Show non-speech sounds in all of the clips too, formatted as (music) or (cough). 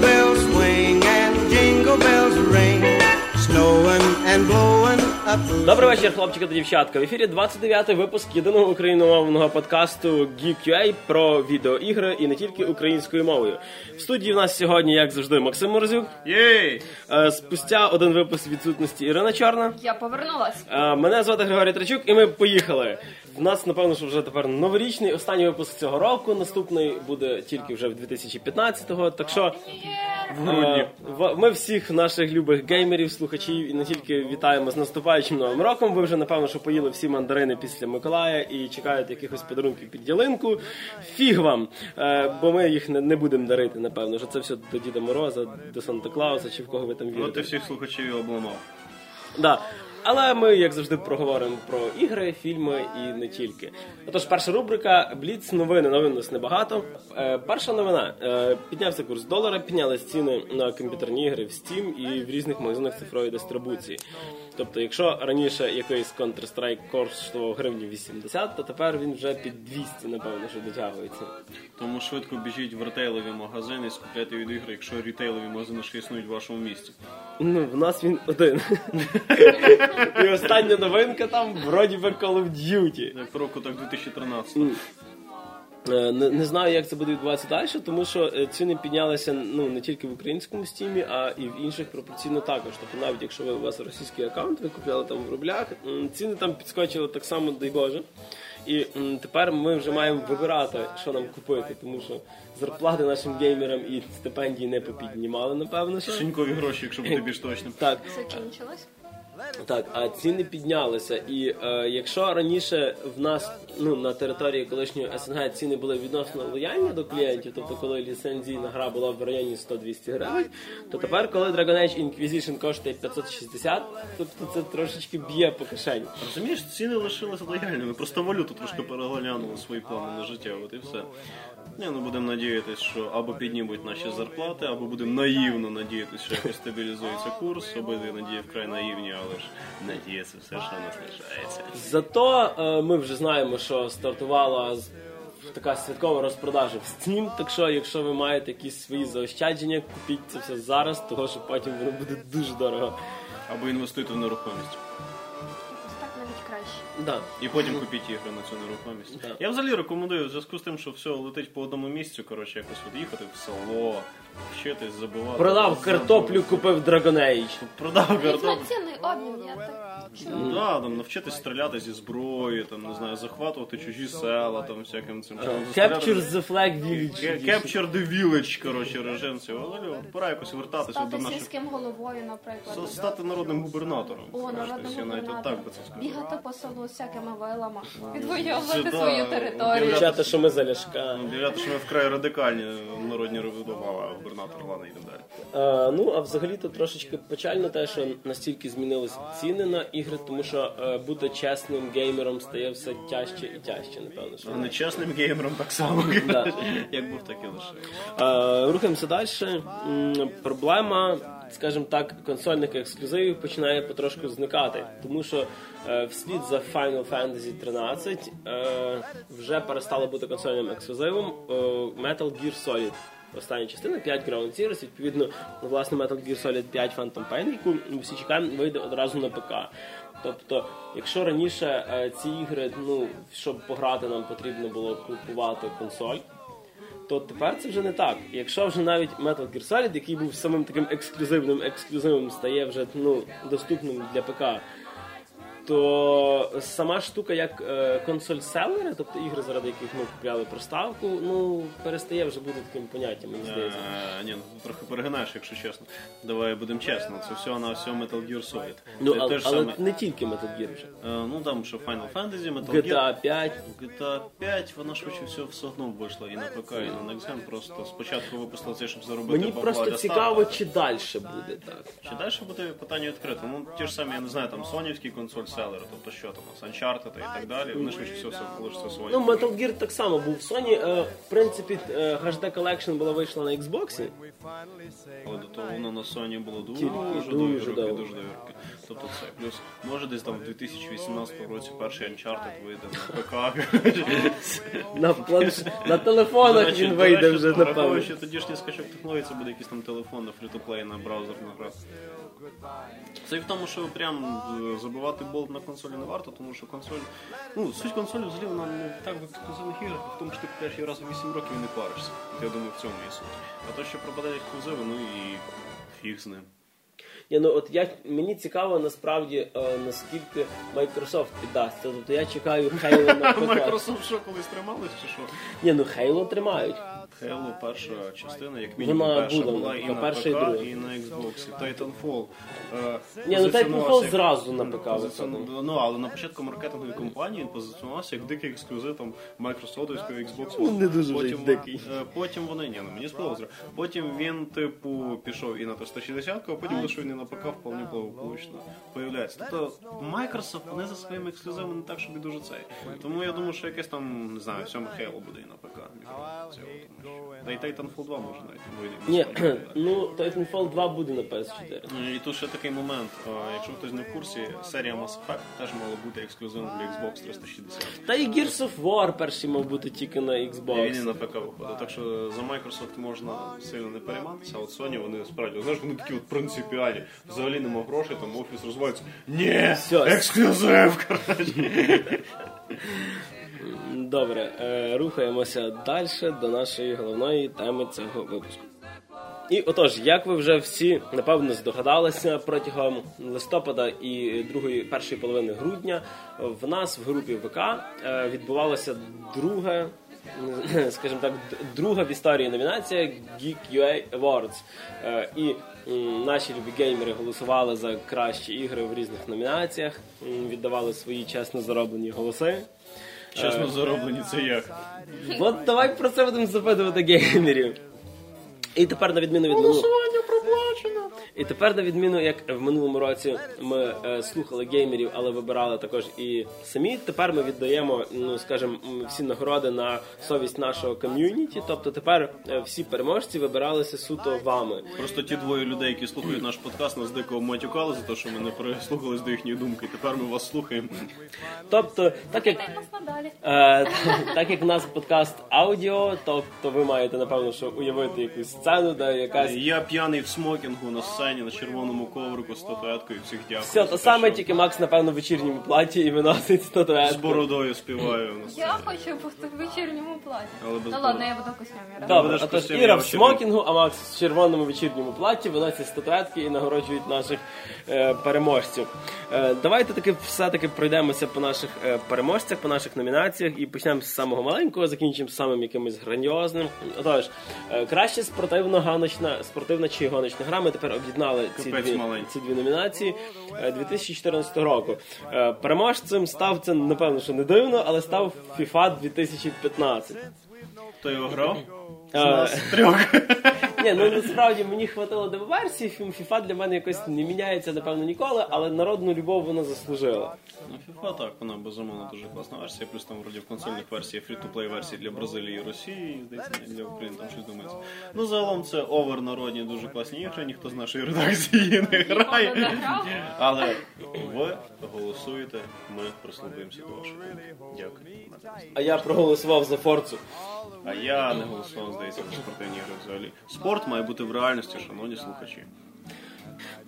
bells swing and jingle bells ring. Snowing and blowing. Добрий вечір, хлопчики та дівчатка. В ефірі 29-й випуск єдиного україномовного подкасту Geek.ua про відеоігри і не тільки українською мовою. В студії в нас сьогодні, як завжди, Максим Морозюк. Єй! Е, Спустя один випуск відсутності Ірина Чорна. Я повернулась. Е, Мене звати Григорій Трачук, і ми поїхали. В нас, напевно, що вже тепер новорічний останній випуск цього року. Наступний буде тільки вже в 2015-го. Так що В грудні. Е, Ми всіх наших любих геймерів, слухачів і не тільки вітаємо з наступаючим новим роком. Ви вже напевно, що поїли всі мандарини після Миколая і чекаєте якихось подарунків під ялинку. Фіг вам! Е, Бо ми їх не, будемо дарити, напевно. Що це все до Діда Мороза, до Санта Клауса чи в кого ви там Ну ти всіх слухачів обламав. Да. Але ми, як завжди, проговоримо про ігри, фільми і не тільки. Отож, перша рубрика Бліц новини. Новин у нас небагато. Е, перша новина. Е, піднявся курс долара, піднялись ціни на комп'ютерні ігри в Steam і в різних магазинах цифрової дистрибуції. Тобто, якщо раніше якийсь Counter-Strike коштував гривні 80, то тепер він вже під 200, напевно, що дотягується. Тому швидко біжіть в ретейлові магазини і скупляйте відеоігри, якщо рітейлові магазини ще існують в вашому місті. Ну, в нас він один. (laughs) І остання новинка там вроді би Call of Duty. Як року, так 2013. Е, Не, не знаю, як це буде відбуватися далі, тому що е, ціни піднялися ну не тільки в українському стімі, а і в інших пропорційно також. Тобто, навіть якщо ви у вас російський аккаунт, ви купляли там в рублях, ціни там підскочили так само, дай Боже. І тепер ми вже маємо вибирати, що нам купити, тому що зарплати нашим геймерам і стипендії не попіднімали, напевно. Що. Шинькові гроші, якщо бути більш точним. Так, Закінчилось. Так, а ціни піднялися. І е, якщо раніше в нас ну на території колишньої СНГ ціни були відносно лояльні до клієнтів, тобто коли ліцензійна гра була в районі 100-200 гривень, то тепер, коли Dragon Age Inquisition коштує 560, тобто це трошечки б'є по кишені. Розумієш, ціни лишилися лояльними, просто валюту трошки переглянули свої плани на життя, от і все. Ні, ну будемо надіятися, що або піднімуть наші зарплати, або будемо наївно надіятися, що якось стабілізується курс. Обидві надії вкрай наївні, але ж надія це все, що нас лишається. Зато е, ми вже знаємо, що стартувала з- така святкова розпродажа в Steam, так що якщо ви маєте якісь свої заощадження, купіть це все зараз, того що потім воно буде дуже дорого. Або інвестуйте в нерухомість. Да. І потім купіть ігри на цю нерухомість. Да. Я взагалі рекомендую в зв'язку з тим, що все летить по одному місцю. Коротше, якось от їхати в село, вчитись, забувати. Продав картоплю, купив Dragon Age. Продав картоплю. Інформаційний обмін, я так чую. Да, там навчитись стріляти зі зброї, там не знаю, захватувати чужі села, там всяким цим чином. Capture the flag village. Capture the village, коротше, режим цього. Але от пора якось вертатися до Стати наших. сільським головою, наприклад. Стати народним губернатором. О, Знаєш, народним я навіть губернатором. так би це сказав. Бігати по селу з всякими вилами. Це Відвоювати да, свою територію. Кричати, що ми заляшка. Об'являти, що ми вкрай радикальні народні а губернатор ладно, йдемо далі. А, ну, а взагалі то трошечки печально те, що настільки змінились ціни на ігри, тому що е, бути чесним геймером стає все тяжче і тяжче, напевно. Що. А нечесним геймером так само. (laughs) Да. Як був, так і лише. Е, Рухаємося далі. М, Проблема, скажімо так, консольних ексклюзивів починає потрошку зникати, тому що е, вслід за Final Fantasy 13 е, вже перестало бути консольним ексклюзивом е, Metal Gear Solid. Остання частина 5 Ground Zeroes, відповідно, власне Metal Gear Solid 5 Phantom Pain, яку всі чекаємо, вийде одразу на ПК. Тобто, якщо раніше е, ці ігри, ну щоб пограти, нам потрібно було купувати консоль, то тепер це вже не так. Якщо вже навіть Metal Gear Solid, який був самим таким ексклюзивним ексклюзивом, стає вже ну, доступним для ПК, то сама штука як е, консоль селери, тобто ігри, заради яких ми купляли приставку, ну перестає вже бути таким поняттям, мені здається. Ні, ну трохи перегинаєш, якщо чесно. Давай будемо чесно. Це все на все Metal Gear Solid. Ну, Це але, те ж але саме. не тільки Metal Gear вже. Е, Ну там що Final Fantasy, Metal Gear. GTA 5. GTA 5, вона швидше всього все одно вийшла і на ПК, і на Next Gen. Просто спочатку випустили це, щоб заробити Мені бабла просто для цікаво, чи далі буде так. Чи далі буде питання відкрите? Ну, ті ж самі, я не знаю, там сонівські консоль, бестселери. Тобто що там, у нас Uncharted і так далі, вони ж все все лише своє. Ну, Metal Gear так само був в Sony. Е, в принципі, е, HD Collection була вийшла на Xbox. Але до того воно на Sony було дуже, дуже дуже довгі роки, довго. дуже довгі роки. Тобто це плюс може десь там в 2018 році перший Uncharted вийде на ПК. (laughs) На, планш... на телефонах речі, він вийде речі, вже, напевно. Враховуючи тодішній скачок технологій, це буде якийсь там телефон на фрі-то-плей на браузерну гра. Це і в тому, що прям е, забивати болт на консолі не варто, тому що консоль. Ну, суть консолі взагалі вона не так в ексклюзивних іграх, в тому, що ти купляєш її раз у 8 років і не паришся. От я думаю, в цьому і суть. А то, що пропаде ексклюзиви, ну і фіг з ним. Ні, ну от я мені цікаво насправді е, наскільки Microsoft піддасться. Тобто я чекаю Halo на (laughs) ПК. Microsoft що колись тримались чи що? Ні, ну Halo тримають. Halo перша частина, як мінімум Вона перша була, була і на перша, і ПК, друга. і на Xbox. Titanfall. е, Ні, ну позиціонувався Titanfall як- зразу на ПК позиціону- Ну, але на початку маркетингової кампанії він позиціонувався як дикий ексклюзив там Microsoftського Xbox One. Ну, не дуже вже потім, дикий. е, Потім вони, ні, ну мені сподобалося. Потім він, типу, пішов і на 360, а потім лише він і на ПК вполне благополучно появляється. Тобто Microsoft вони за своїми ексклюзивами не так, щоб і дуже цей. Тому я думаю, що якесь там, не знаю, сьоме Halo буде і на ПК. Цього, тому що- Та й Titanfall 2 може навіть вийде. Ні, (clears throat) ну Titanfall 2 буде на PS4. Ну, І тут ще такий момент. Якщо хтось не в курсі, серія Mass Effect теж мала бути ексклюзивом для Xbox 360. Та і Gears of War перший мав бути тільки на І він і на ПК виходить. Так що за Microsoft можна сильно не перейматися, а от Sony вони справді, знаєш, вони такі от принципіальні. Взагалі нема грошей, там офіс розвивається. Ні, ексклюзив, коротше. (laughs) Добре, е, рухаємося далі до нашої головної теми цього випуску. І отож, як ви вже всі напевно здогадалися, протягом листопада і другої першої половини грудня в нас в групі ВК е, відбувалося друге, е, (laughs) скажімо так, друга в історії номінація Geek UA Awards. Е, І наші любі геймери голосували за кращі ігри в різних номінаціях, віддавали свої чесно зароблені голоси. Чесно зароблені це як. От давай про це будемо запитувати геймерів. І тепер на відміну від минулого... проплачено. І тепер, на відміну, як в минулому році ми е, слухали геймерів, але вибирали також і самі. Тепер ми віддаємо, ну скажімо, всі нагороди на совість нашого ком'юніті. Тобто тепер е, всі переможці вибиралися суто вами. Просто ті двоє людей, які слухають наш подкаст, нас дико матюкали за те, що ми не прислухались до їхньої думки. Тепер ми вас слухаємо. Тобто, так як. Е, (laughs) так як в нас подкаст аудіо, тобто ви маєте напевно що уявити якусь сцену, де якась Я п'яний в смокінгу на сцені на червоному коврику з статуеткою. Всіх дякую. все те, саме, що тільки Макс, напевно, в вечірньому платі і виносить з бородою співаю на Я хочу бути в вечірньому платі. Але без Ну ладно, я буду в костюмі. Добре, отож костюм, Іра в смокінгу, а Макс в червоному вечірньому платі виносять статуетки і нагороджують наших е, переможців. Е, давайте таки все-таки пройдемося по наших е, переможцях, по наших номінаціях і почнемо з самого маленького, закінчимо з самим якимось грандіозним. Отож, е, краще спортивно-ганочна, спортивна чи гоночна гра. Ми тепер об'єднали ці Капець дві, ці дві номінації е, 2014 року. Е, Переможцем став це, напевно, що не дивно, але став FIFA 2015. Хто його грав? Трьох. (laughs) Ні, ну насправді мені хватило демо-версії, фільм FIFA для мене якось не міняється, напевно, ніколи, але народну любов вона заслужила. Ну, FIFA так, вона безумовно дуже класна версія, плюс там вроді в консольних версіях free-to-play версії для Бразилії і Росії, здається, для України там щось думається. Ну, загалом це овер-народні дуже класні ігри, ніхто з нашої редакції не грає. Але ви голосуєте, ми прислухаємося до вашої. Дякую. А я проголосував за Форцу. А я не голосував, здається, за спортивні ігри взагалі. Спорт має бути в реальності, шановні слухачі.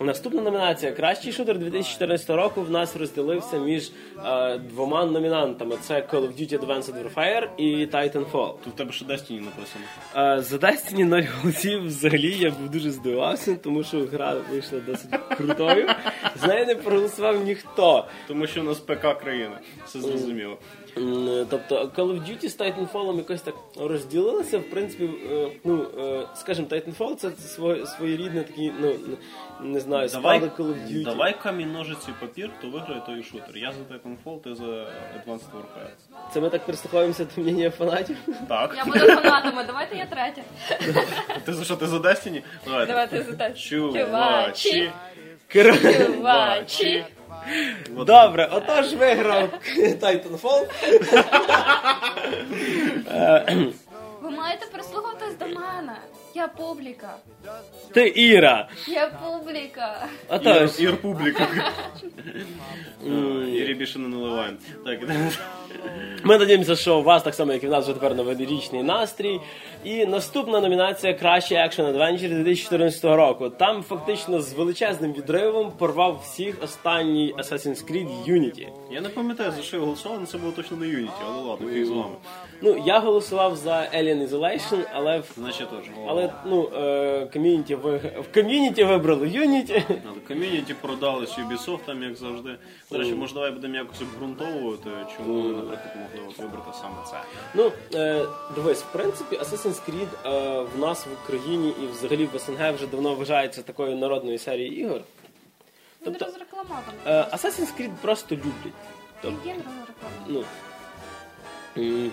Наступна номінація Кращий шутер 2014 року в нас розділився між е, двома номінантами: це Call of Duty Advanced Warfare і Titanfall. Тут в тебе ще Destiny написано. Е, за Destiny 0 голосів взагалі я був дуже здивувався, тому що гра вийшла досить крутою. З нею не проголосував ніхто. Тому що у нас ПК країна. Все зрозуміло. Тобто Call of Duty з Titanfall якось так розділилися. В принципі, е, ну е, скажімо, Titanfall це своєрідне такий, ну не- знаю, Давай, спали Call of Duty. давай камінь, ножиці, папір, хто виграє, той шутер. Я за Titanfall, ти за Advanced Warfare. Це ми так прислуховуємося до мнення фанатів. Так. Я буду фанатами, давайте я третя. Ти за що, ти за Destiny? Давайте за те. Чувачі. Кер- Чувачі. Добре, отож виграв Titanfall. Ви маєте прислухатись до мене. Я публіка. Ти Іра. Я публіка. Отож. Ір публіка. Ірі більше не наливаємо. Так, Ми надіємося, що у вас так само, як і в нас вже тепер новорічний настрій. І наступна номінація Кращий екшен адвенчер 2014 року. Там фактично з величезним відривом порвав всіх останній Assassin's Creed Unity. я не пам'ятаю, за що я голосував, але це було точно не Unity, але ладно, фіг з вами. Ну, я голосував за Alien Isolation, але в Значить теж. але ну е, ком'юніті ви в ком'юніті вибрали Unity. Але ком'юніті продали Ubisoft там, як завжди. До речі, може, давай будемо якось обґрунтовувати, чому вони, наприклад, могли от вибрати саме це. Ну е, дивись, в принципі, Assassin's Creed е, в нас в Україні і взагалі в СНГ вже давно вважається такою народною серією ігор. Він Тобто- розрекламований. Е, Assassin's Creed просто люблять. Тобто, Він розрекламований. ну,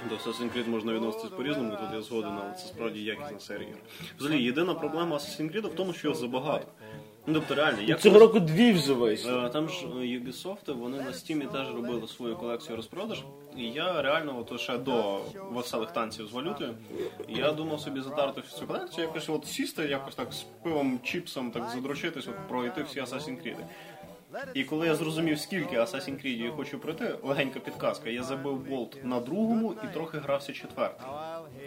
До Assassin's Creed можна відноситись по-різному, тут я згоден, але це справді якісна серія. Взагалі, єдина проблема Assassin's Creed в тому, що його забагато. Ну, тобто, реально, я цього колись- року дві вже вийшли. Е, Там ж е, Ubisoft, вони на Steam теж робили свою колекцію розпродаж. І я реально, от ще до веселих танців з валютою, я думав собі затарти всю цю колекцію, якось от сісти, якось так з пивом, чіпсом, так задрочитись, от пройти всі Assassin's Creed. І коли я зрозумів, скільки Assassin's Creed я хочу пройти, легенька підказка, я забив болт на другому і трохи грався четвертий.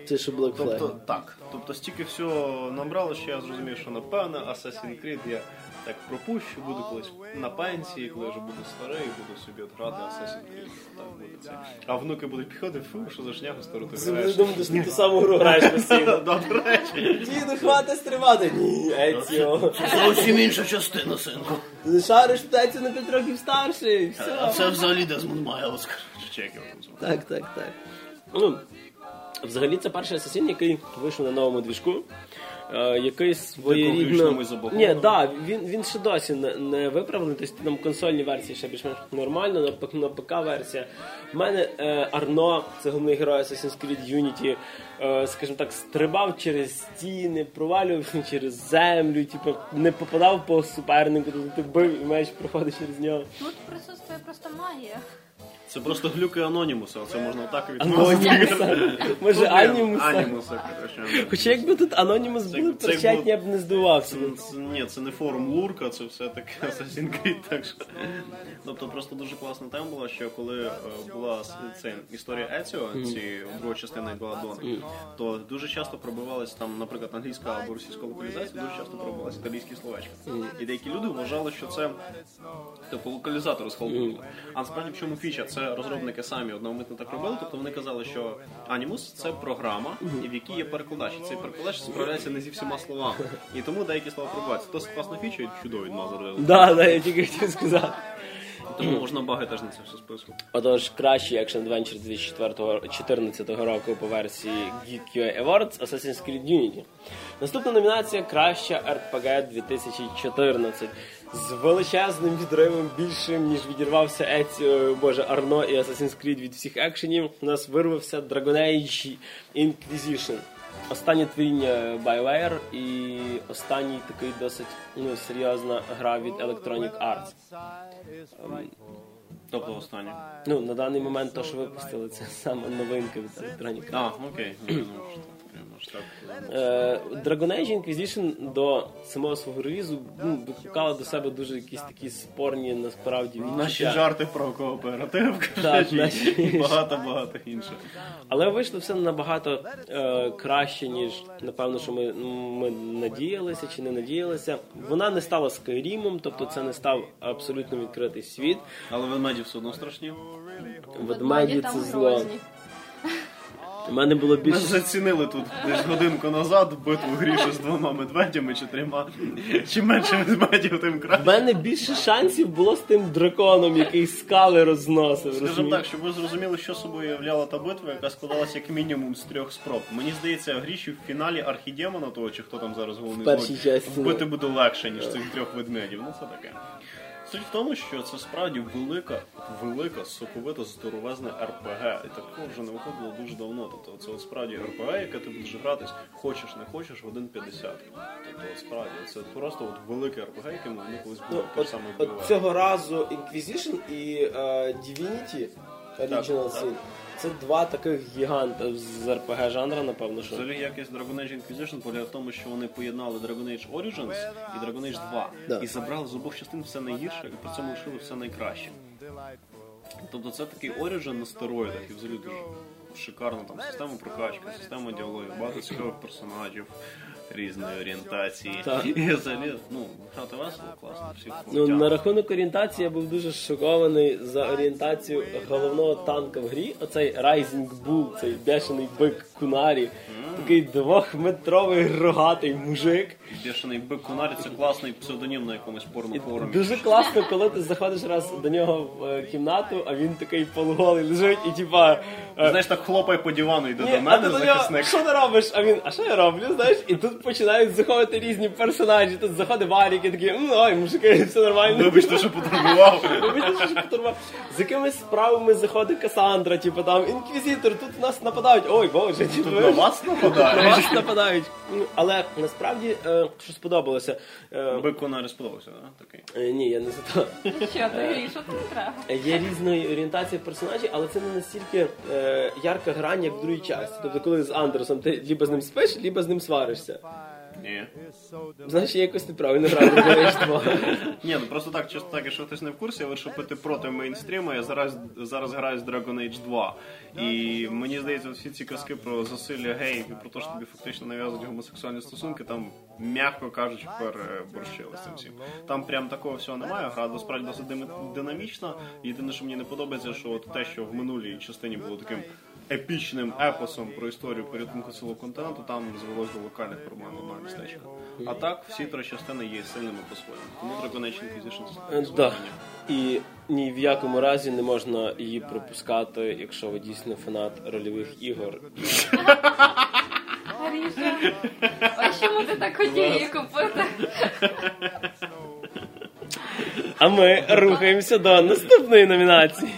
Це що Black Тобто так. Тобто стільки всього набрало, що я зрозумів, що напевне Assassin's Creed я так пропущу, буду колись на пенсії, коли я вже буду старий, буду собі от грати Assassin's Creed. Так буде це. А внуки будуть підходити, фу, що за шнягу стару ти Ти граєш. думаєш, що ти ту саму гру граєш постійно. Да, до речі. Діду, хвати стривати. Ні, Еціо. Зовсім інша частина, синку. Не шариш, Еціо на 5 років старший. Все. взагалі Дезмонд Майлз. Там звати? Так, так, так. Ну, взагалі, це перший асасін, який вийшов на новому двіжку. Е, який своєрідно... Ні, да, він, він ще досі не, не виправлений, тобто там консольні версії ще більш-менш нормально, на, на ПК версія. В мене е, Арно, це головний герой Assassin's Creed Unity, е, скажімо так, стрибав через стіни, провалювався (laughs) через землю, типу, не попадав по супернику, тобто ти бив і меч проходить через нього. Тут присутствує просто магія. Це просто глюки Анонімуса, це можна так. Анонімуса. (laughs) Може, Анімуса. Анімуса, коротше. Хоча якби тут Анонімус були якби- я б не здивувався. Ні, це не форум Лурка, це все таки Assassin's Creed, так що. Тобто просто дуже класна тема була, що коли е, була це історія Еціо, ці друга частина була Дони, то дуже часто пробивалися там, наприклад, англійська або російська локалізація, дуже часто пробивалися італійські словечки. І деякі люди вважали, що це типу локалізатор з Халкулу. А насправді в чому фіча? Це розробники самі одномитно так робили. Тобто вони казали, що Animus це програма, в якій є перекладач. Цей перекладач справляється не зі всіма словами. І тому деякі слова пробуваються. Це досить класна фіча і чудовий мазер. Да, да, я тільки хотів сказати. Тому можна баги теж на це все списувати. Отож, кращий Action Adventure 2014 року по версії Geek Awards Assassin's Creed Unity. Наступна номінація Краща RPG 2014 з величезним відривом більшим, ніж відірвався Еціо, боже, Арно і Assassin's Creed від всіх екшенів. У нас вирвався Dragon Age Inquisition. Останнє творіння BioWare і останній такий досить ну, серйозна гра від Electronic Arts. Тобто останнє. Ну, на даний момент то, що випустили, це саме новинка від Electronic Arts. А, окей. Dragon Age Inquisition до самого свого релізу ну, викликала до себе дуже якісь такі спорні насправді Наші жарти про кооператив, кажуть, наші. і багато-багато інше. Але вийшло все набагато е, краще, ніж напевно, що ми, ми надіялися чи не надіялися. Вона не стала Скайрімом, тобто це не став абсолютно відкритий світ. Але ведмеді все одно страшні. Ведмеді це зло. У мене було Ми більше. зацінили тут десь годинку назад битву грішу з двома медведями чи трьома. Чим менше медведів, тим краще. мене більше шансів було з тим драконом, який скали розносив. Скажімо так, щоб ви зрозуміли, що собою являла та битва, яка складалася як мінімум з трьох спроб. Мені здається, гріші в фіналі архідемона, того чи хто там зараз головний вбити буде легше, ніж цих трьох ведмедів. Ну це таке. Суть в тому, що це справді велика, велика, соковита, здоровезна РПГ. І такого вже не виходило дуже давно. Тобто це от справді РПГ, яке ти будеш гратись, хочеш не хочеш, в 1.50. Тобто от справді це просто от велике РПГ, яким вони колись Ну, були Ну, от, от цього разу Inquisition і uh, Divinity Original Sin це два таких гіганта з RPG жанра, напевно, що. Взагалі якість Dragon Age Inquisition полягає в тому, що вони поєднали Dragon Age Origins і Dragon Age 2 Да. і забрали з обох частин все найгірше і при цьому лишили все найкраще. Тобто це такий Origin на стероїдах і взагалі дуже шикарна там система прокачки, система діалогів, багато цікавих персонажів різної орієнтації. Так. І заліз, ну, грати весело, класно, Всі Ну, на рахунок орієнтації я був дуже шокований за орієнтацію головного танка в грі. Оцей Rising Bull, цей бешений бик Кунарі. Такий двохметровий рогатий мужик. Бешений бик Кунарі це класний псевдонім на якомусь порнофорумі. дуже класно, коли ти заходиш раз до нього в е, кімнату, а він такий полуголий лежить і типа. е, Знаєш, так хлопає по дивану, йде до мене захисник. що ти робиш? А він, а що я роблю? Знаєш, і тут починають заходити різні персонажі. Тут заходить Варік і такий, ой, мужики, все нормально. Вибачте, що потурбував. Вибачте, що потурбував. З якимись справами заходить Касандра, типу там інквізитор, тут нас нападають. Ой, боже, типу, На вас на вас нападають. Ну, Але насправді, е, що сподобалося. е, Бик Кунарі сподобався, да? Такий. е, ні, я не за то. Що ти, що тобі треба? Є різної орієнтації персонажів, але це не настільки е, ярка грань, як в другій часті. Тобто, коли з Андерсом ти либо з ним спиш, либо з ним сваришся. Ні. Значить, я якось неправильно грав в Dragon 2. Ні, ну просто так, чисто так, якщо хтось не в курсі, але щоб пити проти мейнстріму, я зараз, зараз граю з Dragon Age 2. І мені здається, всі ці казки про засилля геїв і про те, що тобі фактично нав'язують гомосексуальні стосунки, там, м'яко кажучи, переборщили з цим всім. Там прям такого всього немає, гра насправді досить динамічна. Єдине, що мені не подобається, що от те, що в минулій частині було таким епічним епосом про історію порятунку цілого континенту, там звелось до локальних проблем одного містечка. А так, всі три частини є сильними по-своєму. Тому Dragon Age Е, Да. І ні в якому разі не можна її пропускати, якщо ви дійсно фанат рольових ігор. Аріша, ось чому ти так хотів її купити? А ми рухаємося до наступної номінації.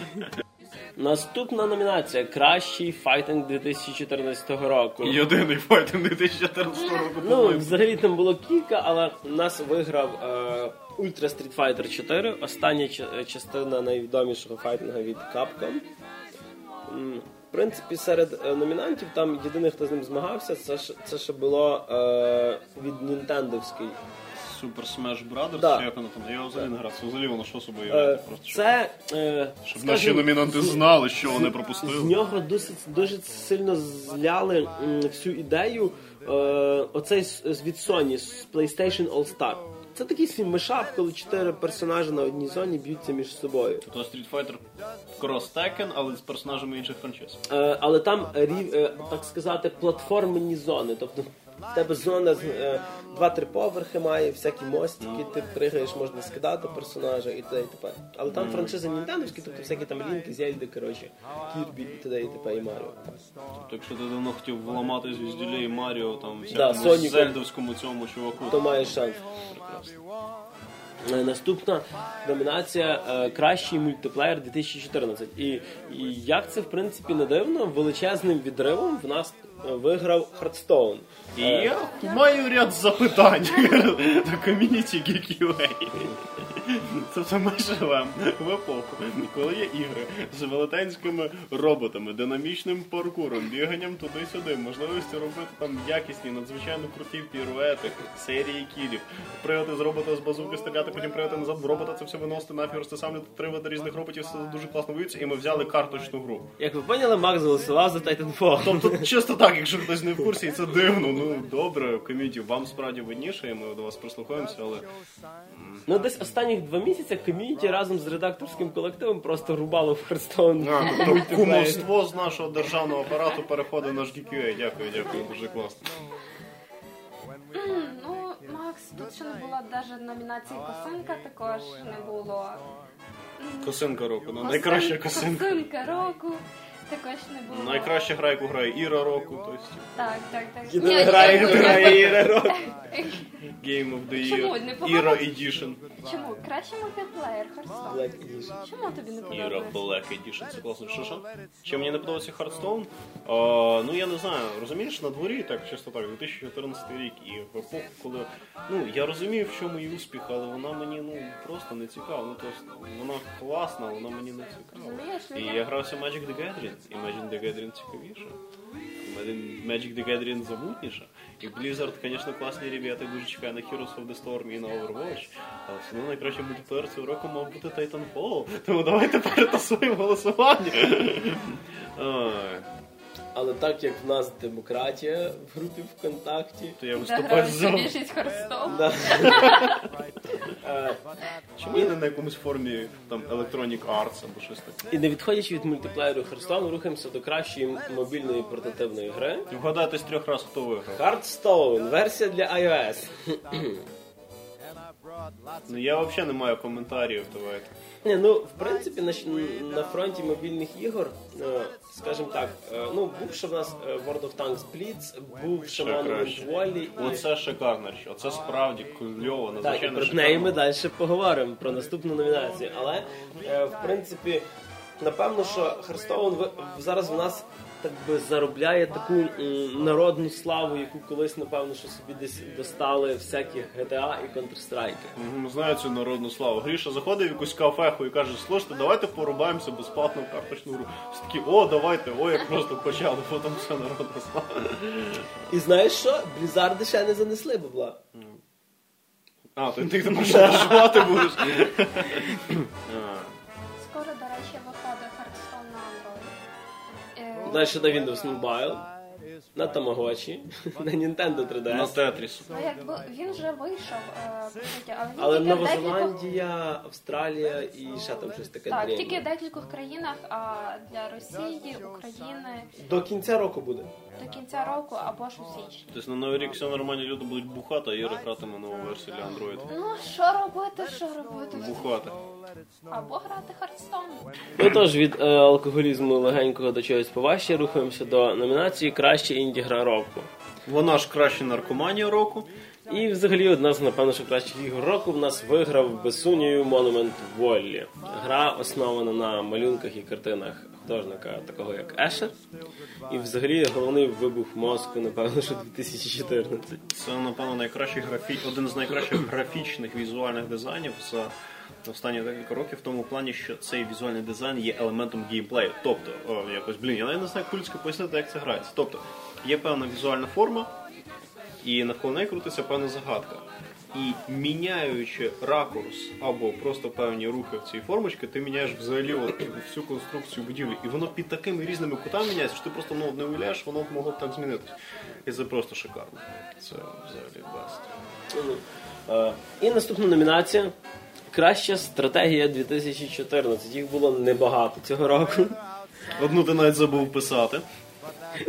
Наступна номінація Кращий файтинг 2014 року. Єдиний файтинг 2014 року. Ну, взагалі там було кілька, але нас виграв е, Ultra Street Fighter 4, остання ча- частина найвідомішого файтингу від Capcom. В принципі, серед е, номінантів там єдиний, хто з ним змагався, це, ж- це ще було е, від Нінтендовський. Super Smash Brothers, Да. чи як воно там? Я взагалі не грав. Це взагалі воно що собою Е, являє? Просто щоб, це, е, щоб скажімо, наші номінанти знали, що вони пропустили. З нього досить дуже сильно зляли м, всю ідею е, оцей з- від Sony з PlayStation All Star. Це такий свій мешап, коли чотири персонажі на одній зоні б'ються між собою. То Street Fighter Cross Tekken, але з персонажами інших франчиз. Е, але там рів, е, так сказати, платформені зони. Тобто в тебе зона з е, два-три поверхи має, всякі мостики, ти пригаєш, можна скидати персонажа і т.д. і т.п. Але там франшизи нінтендовські, тобто всякі там лінки, зельди, коротше, Кірбі і т.д. і т.п. і Маріо. Тобто, якщо ти давно хотів вламати і Маріо, там всякому Соніком. зельдовському цьому чуваку. то маєш шанс. Е, Наступна номінація е, Кращий мультиплеєр 2014. І, і як це в принципі не дивно, величезним відривом в нас е, виграв Hearthstone. І я маю ряд запитань (laughs) до ком'юніті GeekUA. Тобто ми живемо в епоху, коли є ігри з велетенськими роботами, динамічним паркуром, біганням туди-сюди, можливістю робити там якісні, надзвичайно круті піруети, серії кілів, пригати з робота з базуки стріляти, потім пригати назад в робота, це все виносити нафіг, розтисамлювати три види різних роботів, все дуже класно воюється, і ми взяли карточну гру. Як ви поняли, Макс голосував за Titanfall. Тобто, чисто так, якщо хтось не в курсі, і це дивно. Ну добре, ком'юніті, вам справді видніше, і ми до вас прислухаємося, але Ну десь останніх два місяці ком'юніті разом з редакторським колективом просто рубало в Hearthstone. тобто кумовство з нашого державного апарату переходить на GeekUA. Дякую, дякую, дуже класно. Ну, Макс, тут ще не було навіть номінації косинка, також не було. Косинка року, ну найкраща косинка. Косинка року. Також не було. Найкраща гра, яку грає Іра року, тобто Так, так, так. Ні, не грає, я- грає Іра Рок. Game of the Чому? Year. Непогано? Іра Edition. Чому? Краще мультиплеєр, Hearthstone. Black Edition. Чому тобі не Іра подобається? Black Edition, це класно. Що що? Чи мені не подобається Hearthstone? А, ну я не знаю, розумієш, на дворі так чисто так, 2014 рік і в епоху, коли ну я розумію, в чому її успіх, але вона мені ну просто не цікава. Ну тобто вона класна, вона мені не цікава. Розумієш, І людям- я грався в Magic the Gathering, і Magic the Gathering цікавіше. Magic- Magic the Gathering замутніше. І Blizzard, звісно, класні ребята, дуже чекаю на Heroes of the Storm і на Overwatch. Але все одно найкращий мультиплеєр цього року мав бути Titanfall. Тому давайте перетасуємо голосування. (laughs) Але так як в нас демократія в групі ВКонтакті. То я виступаю за. Е, (laughs) Чому не на якомусь формі там Electronic Arts або щось таке? І не відходячи від мультиплеєру Hearthstone, рухаємося до кращої мобільної портативної гри. Вгадати з трьох разів, хто виграв. Hearthstone, версія для iOS. Ну я взагалі не маю коментарів, давайте. Ні, ну в принципі на, на фронті мобільних ігор, е, скажімо так, е, ну був ще в нас е, World of Tanks Blitz, був ще Ще Monument краще. Valley, і Оце шикарна річ, оце справді кльово, Так, і надзвичайно про неї ми далі поговоримо про наступну номінацію. Але в принципі, напевно, що Херстоун ви- зараз в нас так би заробляє таку м, народну славу, яку колись, напевно, що собі десь достали всякі GTA і Counter-Strike. Мгм, Знаю цю народну славу. Гріша заходить в якусь кафеху і каже, слушайте, давайте порубаємося безплатно в карточну гру. Всі такі, о, давайте, о, як просто почали, потім все народна слава. І знаєш що? Блізарди ще не занесли бабла. А, то ти там що доживати будеш. Скоро, до Далі на Windows Mobile, на Tamagotchi, (laughs) на Nintendo 3DS. На Тетріс. Ну, якби він вже вийшов, е, але він Але тільки в Нова декількох... Зеландія, Австралія і ще там щось таке. Так, тільки в декількох країнах, а для Росії, України До кінця року буде. До кінця року або ж у січні. Тобто на Новий рік все нормальні люди будуть бухати, а Іра гратиме нову версію для Android. Ну, що робити, що робити? Бухати. Або грати Hearthstone. Ну тож від е, алкоголізму легенького до чогось поважче рухаємося до номінації Краща інді-гра року. Вона ж краще наркоманія року. І взагалі одна з напевно що кращих ігор року в нас виграв без сумнівів Monument Valley. Гра основана на малюнках і картинах художника такого як Ешер. І взагалі головний вибух мозку, напевно, що 2014. Це, напевно, найкращий графі... один з найкращих графічних візуальних дизайнів за останні декілька років в тому плані, що цей візуальний дизайн є елементом геймплею. Тобто, о, якось, блін, я навіть не знаю, як пояснити, як це грається. Тобто, є певна візуальна форма, і навколо неї крутиться певна загадка. І міняючи ракурс або просто певні рухи в цій формочці, ти міняєш взагалі от всю конструкцію будівлі. І воно під такими різними кутами міняється, що ти просто ну, не уявляєш, воно могло б так змінитись. І це просто шикарно. Це взагалі best. Е, І наступна номінація. Краща стратегія 2014. Їх було небагато цього року. Одну ти навіть забув писати.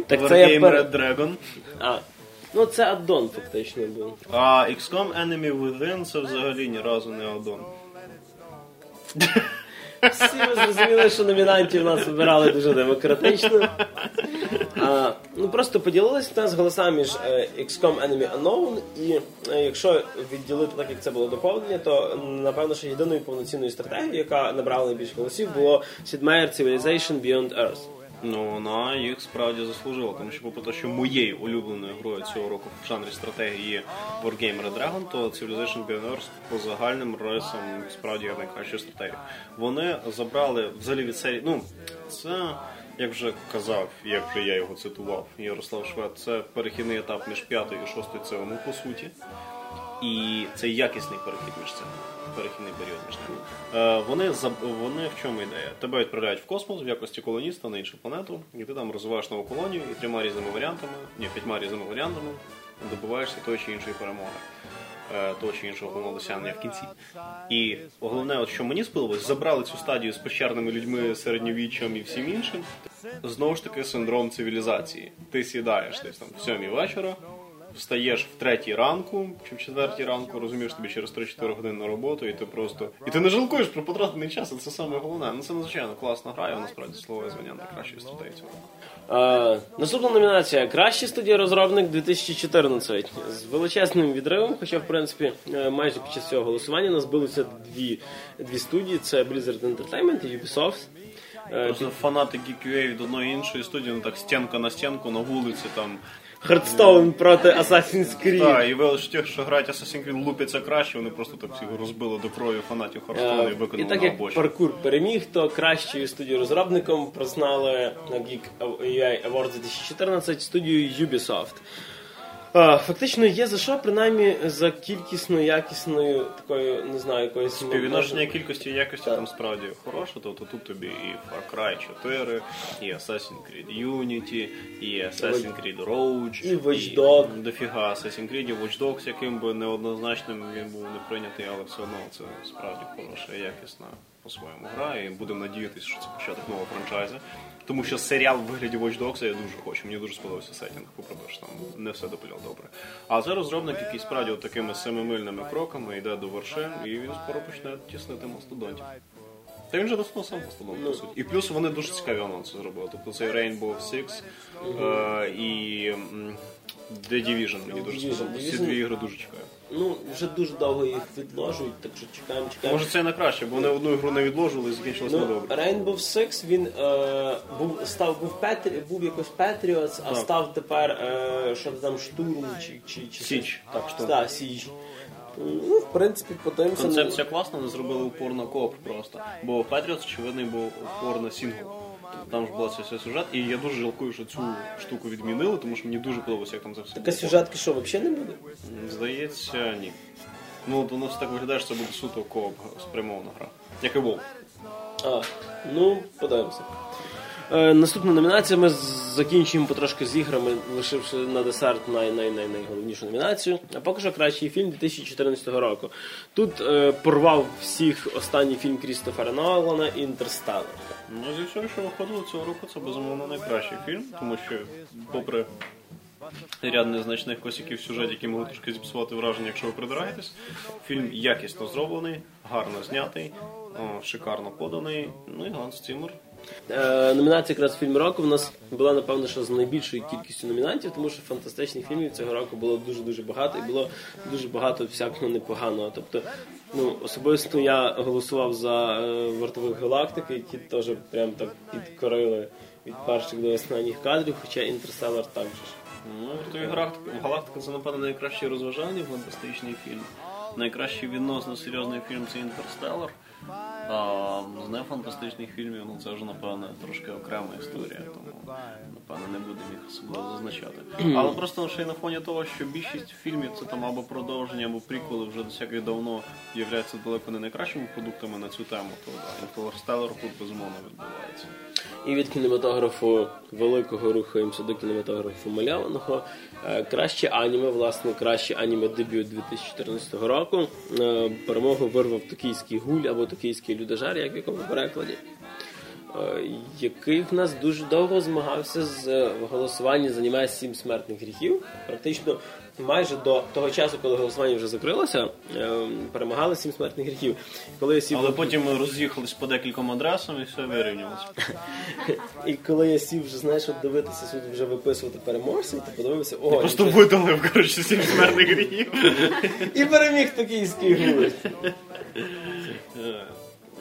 Так це я пер... Red Dragon. А, ну це аддон фактично був. А XCOM Enemy Within це взагалі ні разу не аддон. Всі ви зрозуміли, що номінантів нас вибирали дуже демократично. А, ну просто поділилися в нас голоса між е, XCOM Enemy Unknown, і е, якщо відділити так, як це було доповнення, то напевно, що єдиною повноцінною стратегією, яка набрала найбільше голосів, було Sid Meier Civilization Beyond Earth. Ну, вона їх справді заслужила, тому що попри те, що моєю улюбленою грою цього року в жанрі стратегії є Wargame Red Dragon, то Civilization Earth по загальним рисам справді є найкращою стратегією. Вони забрали взагалі від серії. Ну, це, як вже казав, як вже я його цитував, Ярослав Швед, це перехідний етап між п'ятою і шостою цивами, по суті. І це якісний перехід між цим. Перехідний період між ними. Е, вони, вони в чому ідея? Тебе відправляють в космос в якості колоніста на іншу планету, і ти там розвиваєш нову колонію і трьома різними варіантами, ні, п'ятьма різними варіантами добиваєшся тої чи іншої перемоги, е, того чи іншого головного досягнення в кінці. І головне, от що мені сподобалось, забрали цю стадію з пещерними людьми, середньовіччям і всім іншим. Знову ж таки, синдром цивілізації. Ти сідаєш десь там в сьомій вечора, встаєш в третій ранку чи в четвертій ранку, розумієш тобі через 3-4 години на роботу, і ти просто. І ти не жалкуєш про потратений час, і це саме головне. Ну це надзвичайно класна гра, і насправді слово звання найкращої студії цього. Е, наступна номінація Кращий студія-розробник 2014 з величезним відривом, хоча, в принципі, е, майже під час цього голосування нас билися дві, дві студії: це Blizzard Entertainment і Ubisoft. Е, Просто фанати GQA від одної іншої студії, ну так стінка на стінку на вулиці там. Hearthstone проти Assassin's Creed. Так, і ви ж ті, що грають Assassin's Creed, лупяться краще, вони просто так всіх розбили до крові фанатів Хардстоуна і Е, викинули І так на як обочину. паркур переміг, то кращою студією розробником признали на Geek AI Awards 2014 студію Ubisoft. Е, Фактично є за що, принаймні за кількісною, якісною такою, не знаю, якоюсь Співвідношення кількості і якості там справді хороше, тобто тут тобі і Far Cry 4, і Assassin's Creed Unity, і Assassin's Creed Rogue, І Watch Dogs. і дофіга Assassin's Creed, Watch Dogs, яким би неоднозначним він був не прийнятий, але все одно це справді хороша, якісна по-своєму гра, і будемо надіятися, що це початок нового франчайзу. Тому що серіал в вигляді Watch Dogs я дуже хочу. Мені дуже сподобався сеттинг, попри те, що там не все допиляв добре. А це розробник, який справді от такими семимильними кроками йде до вершин, і він скоро почне тіснити мастодонтів. Та він же доснув сам мастодонт, по суті. І плюс вони дуже цікаві анонси зробили. Тобто цей Rainbow Six е, і The Division мені дуже сподобалося. Ці дві ігри дуже чекаю. Ну, вже дуже довго їх відложують, так що чекаємо, чекаємо. Може це і на краще, бо вони одну ігру не відложили і закінчилось Ну, недобре. Rainbow Six він е, був став був Петрі, був якось Patriots, а Так. став тепер е, що там штурм чи чи, чи Січ. Так, Штурм. Так, Січ. Ну, в принципі, подивимося. Концепція класна, не зробили упор на коп просто. Бо Patriots, очевидно, був упор на сінгл. Там ж була ця вся сюжет, і я дуже жалкую, що цю штуку відмінили, тому що мені дуже подобається, як там це все. Така було. сюжетки що, взагалі не буде? Здається, ні. Ну, от воно все так виглядає, що це буде суто кооп спрямована гра. Як і Вов. А, ну, подивимося. Е, наступна номінація. Ми закінчуємо потрошки з іграми, лишивши на десерт най, най, най, найголовнішу номінацію. А поки що кращий фільм 2014 року. Тут е, порвав всіх останній фільм Крістофера Нолана «Інтерстеллар». Ну, зі всього, що виходило цього року, це безумовно найкращий фільм, тому що, попри ряд незначних косяків сюжет, які могли трошки зіпсувати враження, якщо ви придираєтесь, фільм якісно зроблений, гарно знятий, шикарно поданий. Ну і Ганс Циммер Е, номінація якраз фільм року в нас була напевно, що з найбільшою кількістю номінантів, тому що фантастичних фільмів цього року було дуже дуже багато, і було дуже багато всякого непоганого. Тобто, ну особисто я голосував за е, вартових галактики, які теж прям так підкорили від перших до останніх кадрів, хоча інтерстеллар також. Ну, Вартові галактика, галактика це, напевно, найкращий розважальний фантастичний фільм. Найкращий відносно серйозний фільм це Інтерстеллар. А з нефантастичних фільмів, ну це вже, напевно, трошки окрема історія, тому напевно не будемо їх особливо зазначати. Але просто ще й на фоні того, що більшість фільмів це там або продовження, або приколи вже досяки давно являються далеко не найкращими продуктами на цю тему, то да, Інтерстеллар тут безумовно відривається. І від кінематографу великого рухаємося до кінематографу мальованого. Е, Краще аніме, власне, краще аніме дебют 2014 року. Е, Перемогу вирвав токійський гуль або токійський людожар, як в якому перекладі. е, Який в нас дуже довго змагався з е, в голосуванні займає сім смертних гріхів. Практично майже до того часу, коли голосування вже закрилося, е, перемагали сім смертних гріхів. Коли я сів Але потім ми роз'їхались по декільком адресам і все вирівнялося. (laughs) І коли я сів вже знаєш, от дивитися сюди, вже виписувати переможців, то подивився, о, Просто видалив, коротше, сім смертних гріхів. і переміг токійський. Е,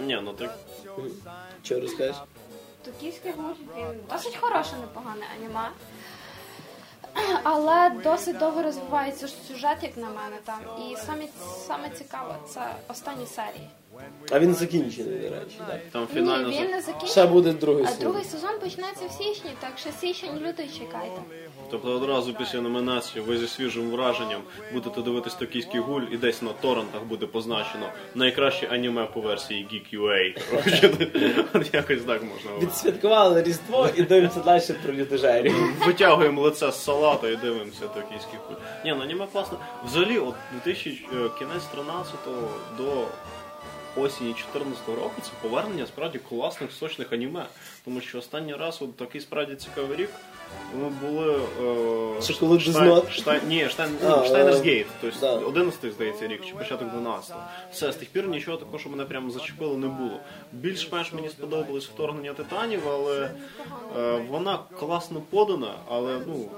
Ні, ну так. Що розкажеш? Токійський гуль, він досить хороше, непогане аніме. Але досить довго розвивається сюжет, як на мене там. І саме, саме цікаве це останні серії. А він закінчений, до речі, так. Там фінально. Ні, він не Ще буде другий А сезон. другий сезон почнеться в січні, так що січень лютий чекайте. Тобто одразу після номінації ви зі свіжим враженням будете дивитись токійський гуль і десь на торрентах буде позначено найкраще аніме по версії Geek.ua. Коротше, (laughs) От якось так можна. говорити. Відсвяткували Різдво і дивимося далі про людожерів. Витягуємо лице з салата і дивимося токійський гуль. Ні, ну аніме класно. Взагалі, от 2000, е, кінець 13 до осені 2014 року це повернення справді класних сочних аніме. Тому що останній раз от такий справді цікавий рік. Ми були. Е, Це коли Штайн- Death Note? Штайн- ні, Штайн, А, Steins е, Gate, тобто да. 11 здається рік, чи початок 12 Все, з тих пір нічого такого, що мене прямо зачепило, не було. Більш-менш мені сподобалось вторгнення титанів, але е, вона класно подана, але ну.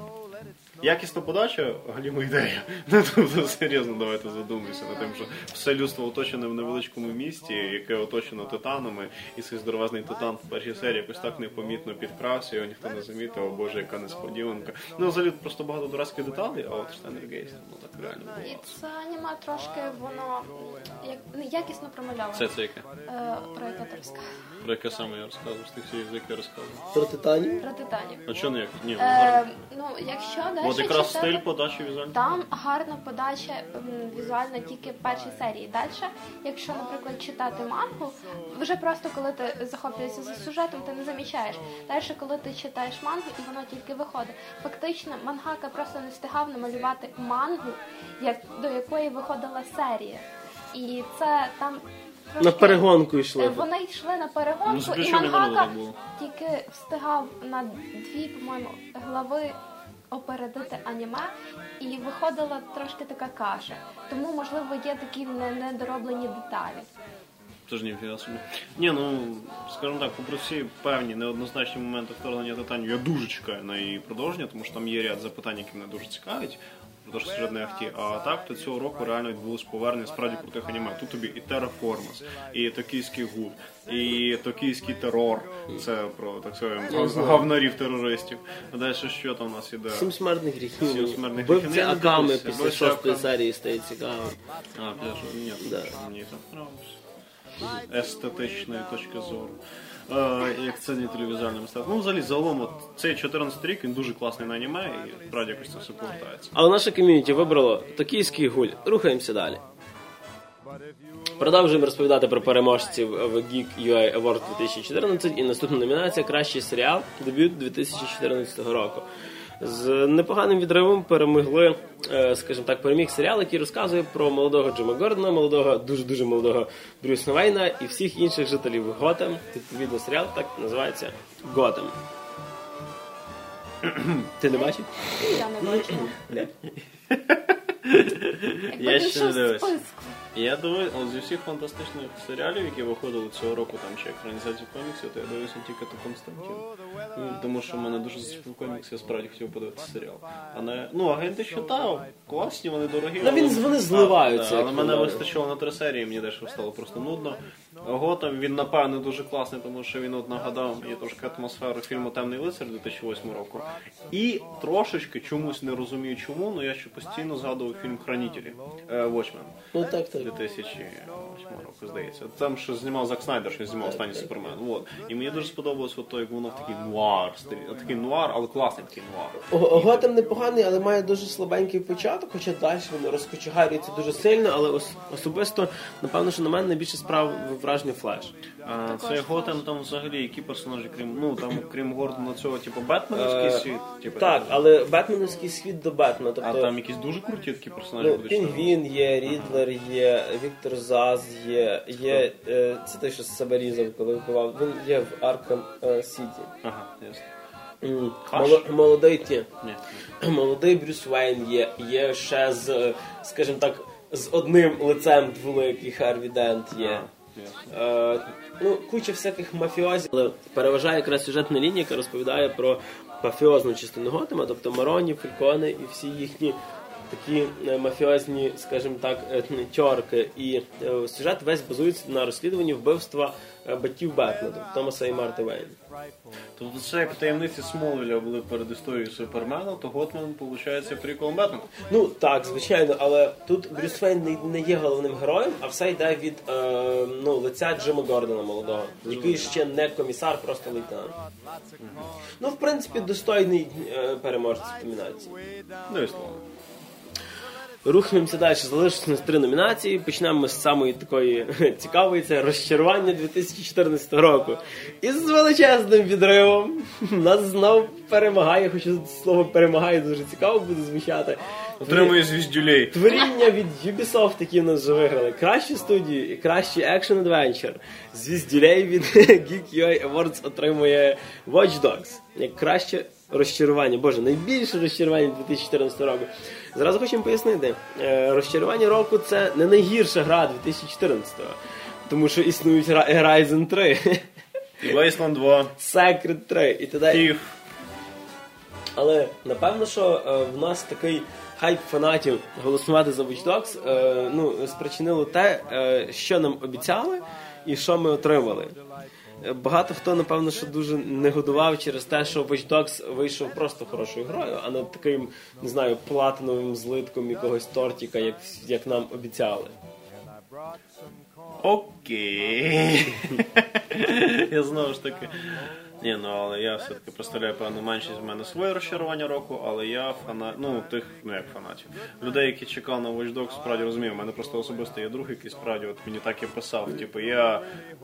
Якісна подача, галіма ідея. (laughs) Ну, тобто, серйозно, давайте задумаємося над тим, що все людство оточене в невеличкому місті, яке оточено титанами, і цей здоровезний титан в першій серії якось так непомітно підкрався, його ніхто не замітив, о боже, яка несподіванка. Ну, взагалі просто багато дурацьких деталей, а от Штайнер ну І було. це аніме трошки воно як неякісно промальоване. Це це яке? Е, про яке ти розказав? Про яке саме я розказував, з тих серій, за я розказував. Про титанів? Про титанів. А чого не як? Ні, ну, Е, ну, якщо далі От якраз читати, стиль подачі візуально. Там гарна подача м, візуально тільки в першій серії. Далі, якщо, наприклад, читати мангу, вже просто коли ти захоплюєшся за сюжетом, ти не замічаєш. Далі, коли ти читаєш мангу, і воно тільки виходить. Фактично, мангака просто не встигав намалювати мангу, як до якої виходила серія. І це там На перегонку йшли. Е, Вони йшли на Ну, перегонку, з і мангака тільки встигав на дві, по-моєму, глави опередити аніме, і виходила трошки така каша. Тому, можливо, є такі недороблені деталі. Тож ніфіга собі. Ні, ну скажімо так, попри всі певні неоднозначні моменти вторгнення титанів, я дуже чекаю на її продовження, тому що там є ряд запитань, які мене дуже цікавить. Сюжетної арки. А так, то цього року реально відбулось повернення справді крутих аніме. Тут тобі і Terraformers, і токійський гуль, і токійський терор. Це про так сказати, говнарів-терористів. А далі що там у нас іде? Сім смертних гріхів. Сім смертних гріхів. Вбивця Ну, Акаме після шостої серії стає цікаво. А, пляж, ні, так нравилось. Естетичної точки зору. Е, як це не телевізуальне мистецтво. Ну, взагалі, загалом, от, цей 14 рік він дуже класний на аніме, і справді якось це все повертається. Але наше ком'юніті вибрало токійський гуль. Рухаємося далі. Продовжуємо розповідати про переможців в Geek UA Award 2014 і наступна номінація Кращий серіал дебют 2014 року. З непоганим відривом перемогли, е, скажімо так, переміг серіал, який розказує про молодого Джима Гордона, молодого, дуже дуже молодого Брюса Вейна і всіх інших жителів Готем. Відповідно, серіал так називається Готем. (clears throat) Ти не бачив? Я не бачу. Я ще не дивився. Я дивився з зі всіх фантастичних серіалів, які виходили цього року, там чи екранізацію коміксів, то я дивився тільки ту Константин. Ну, Тому що в мене дуже зачепив комікс, я справді хотів подивитися серіал. А не ну агенти щита класні, вони дорогі. Ну, він- але- вони зливаються, А, як але мене. вистачило на три серії, мені дещо стало просто нудно. Готом він напевне дуже класний, тому що він от нагадав мені трошки атмосферу фільму Темний лицар 2008 року. І трошечки чомусь не розумію чому, але я ще постійно згадував фільм Хранителі е, Watchmen. Ну так, так. 2008 року, здається. Там що знімав Зак Снайдер, що знімав останній Супермен. Вот. І мені дуже сподобалось от то, як воно в такий нуар стилі. Такий нуар, але класний такий нуар. Готем непоганий, але має дуже слабенький початок, хоча далі воно розкочегарюється дуже сильно, але ос- особисто, напевно, що на мене найбільше справив враження флеш. А, Флеш. Готем там взагалі які персонажі, крім ну там крім Гордона цього, типу Бетменовський Е, світ, типу, Так, але Бетменовський світ до Бетмена. а Тобто там якісь дуже круті такі персонажі ну, будуть. що- Пінгвін є, Рідлер є, Віктор Заз є, є е, це той, що себе різав, коли вбивав. Він є в Аркам Сіті. Ага, ясно. М, Хаш? моло- Молодий ті. Ні. Молодий Брюс Вейн є, є ще з, е, скажімо так, з одним лицем великий Харві Дент є. Е, ну, куча всяких мафіозів. Але переважає якраз сюжетна лінія, яка розповідає про мафіозну частину Готема, тобто Мароні, Фелькони і всі їхні такі е, мафіозні, скажімо так, е, тьорки. І сюжет весь базується на розслідуванні вбивства батьків Бетмена, тобто Томаса і Марти Вейн. Тобто це як таємниці Смолвіля були перед історією Супермена, то Готман, виходить, приколом Бетмена. Ну так, звичайно, але тут Брюс Вейн не, не є головним героєм, а все йде від е, ну, лиця Джима Гордона молодого, який ще не комісар, просто лейтенант. Ну, в принципі, достойний е, переможець номінації. Ну і слово. Рухаємося далі. Залишилось нас три номінації. Почнемо ми з самої такої (laughs) цікавої це розчарування 2014 року. І з величезним відривом (laughs) нас знов перемагає, хоча слово перемагає дуже цікаво буде звучати. Отримує звіздюлей. Творіння від Ubisoft, які в нас вже виграли. Кращі студії і кращий екшен адвенчер. Звіздюлей від (laughs) Geek UA Awards отримує Watch Dogs. Як краще розчарування. Боже, найбільше розчарування 2014 року. Зразу хочемо пояснити. Е, Розчарування року це не найгірша гра 2014-го. Тому що існують Horizon 3, І Wasteland 2. Secret 3 і т.д. Але напевно, що е, в нас такий хайп фанатів голосувати за Watch Dogs е, ну, спричинило те, що нам обіцяли і що ми отримали. Багато хто, напевно, що дуже негодував через те, що Watch Dogs вийшов просто хорошою грою, а не таким, не знаю, платиновим злитком якогось тортика, як, як нам обіцяли. Окей. (laughs) я знову ж таки. Ні, ну але я все-таки представляю певну меншість в мене своє розчарування року, але я фанат, ну тих, ну як фанатів. Людей, які чекали на Watch Dogs, справді розумію, у мене просто особисто є друг, який справді от мені так і писав. Типу, я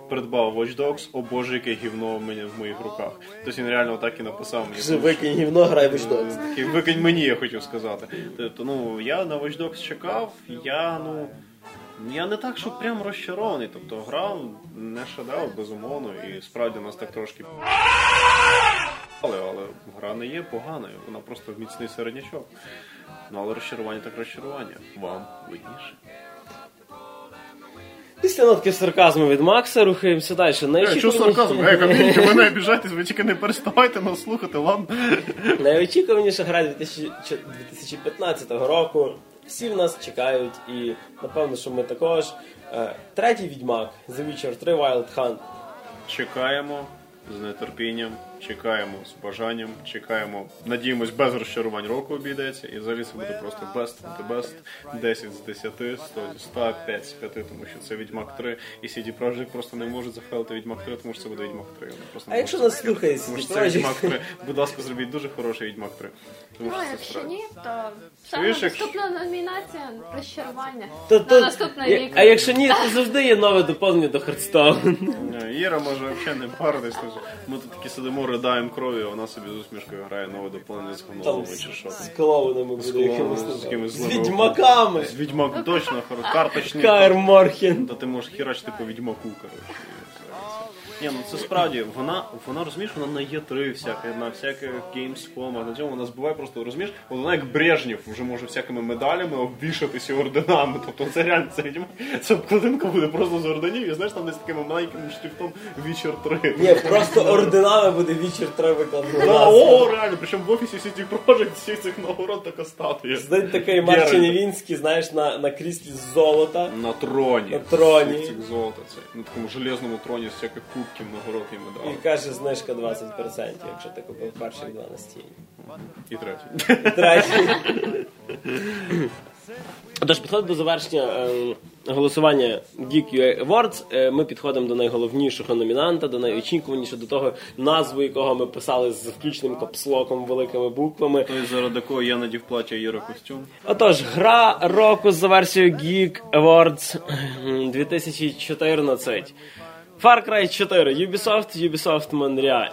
придбав Watch Dogs, о боже, яке гівно в мене в моїх руках. Тобто він реально так і написав мені. Викинь гівно, грай Watch Dogs. Такий викинь мені, я хотів сказати. Тобто, ну я на Watch Dogs чекав, я ну. Я не так, що прям розчарований. Тобто гра не шедевр, безумовно, і справді нас так трошки. Але, але гра не є поганою, вона просто міцний середнячок. Ну але розчарування так розчарування. Вам видніше. Після нотки сарказму від Макса рухаємося далі. Що Найочікуваніші- сарказм? Ей, ком'юніті, не обіжайтесь, ви тільки не переставайте нас слухати, ладно? Найочікуваніша гра 2015 року. Всі в нас чекають, і напевно, що ми також. Е, Третій відьмак The Witcher 3 Wild Hunt. Чекаємо з нетерпінням, чекаємо з бажанням, чекаємо, надіємось, без розчарувань року обійдеться, і взагалі це буде просто best of the best, 10 з 10, 100 зі 100, 5 з 5, тому що це Відьмак 3, і CD Projekt просто не можуть захвалити Відьмак 3, тому що це буде Відьмак 3. Вони просто не А якщо нас слухає Тому CD що це Відьмак 3. Будь ласка, зробіть дуже хороший Відьмак 3. Тому Ну, що це якщо справді. ні, то Чуєш, саме якщо- наступна номінація розчарування. То- На то- наступний я- рік. А якщо ні, то завжди є нове доповнення до Hearthstone. Ні, Іра може взагалі не паритись. тому що Ми тут такі сидимо, ридаємо кров'ю, а вона собі з усмішкою грає нове доповнення з Там гонолом чи що. з буде якимось з там. якимись З злими відьмаками. З Відьмак точно, хоро- карточний. Каєр Морхен. Та ти можеш херачити по відьмаку, коротше. Ні, ну це справді, вона, вона розумієш, вона на Є3 всяке, на всяких Gamescom, на цьому вона збиває просто, розумієш, от вона як Брежнєв вже може всякими медалями обвішатися орденами. Тобто це реально це. Це обкладинка буде просто з орденів, і знаєш, там десь такими маленьким шрифтом Вічер 3. Ні, просто орденами буде Вічер 3 викладено. Да, о, реально, причому в офісі City Project всіх цих нагород така статуя. Знаєте, такий Марчин Геральт. Знаєш, на, на кріслі з золота. На троні. На троні. Золота. Це, на такому железному троні з всяких кубків, нагород і І каже, знижка 20%, якщо ти купив перших два настійні. І третій. Третій. Тож підходить до завершення е, голосування Geek UA Awards. Е, ми підходимо до найголовнішого номінанта, до найочікуванішого, до того, назву якого ми писали з включеним капслоком великими буквами. Той, заради кого я надів плаття Єра костюм. Отож, гра року за версією Geek Awards 2014. Far Cry 4, Ubisoft, Ubisoft Montreal.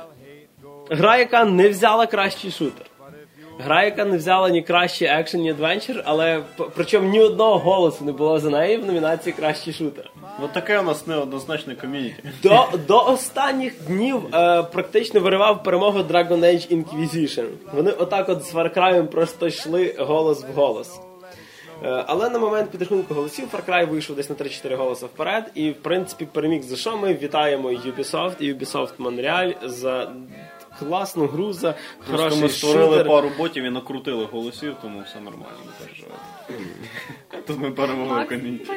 Гра, яка не взяла кращий шутер. Гра, яка не взяла ні кращий екшен, ні адвенчер, але причому ні одного голосу не було за неї в номінації кращий шутер. От таке у нас неоднозначне ком'юніті. До, до останніх днів е, практично виривав перемогу Dragon Age Inquisition. Вони отак от з Far Cry просто йшли голос в голос. Е, але на момент підрахунку голосів Far Cry вийшов десь на 3-4 голоси вперед, і в принципі переміг за що ми вітаємо Ubisoft і Ubisoft Montreal за класну гру, за Просто хороший ми створили шутер. пару ботів і накрутили голосів, тому все нормально, не переживайте. Тут ми перемогли ком'юніті.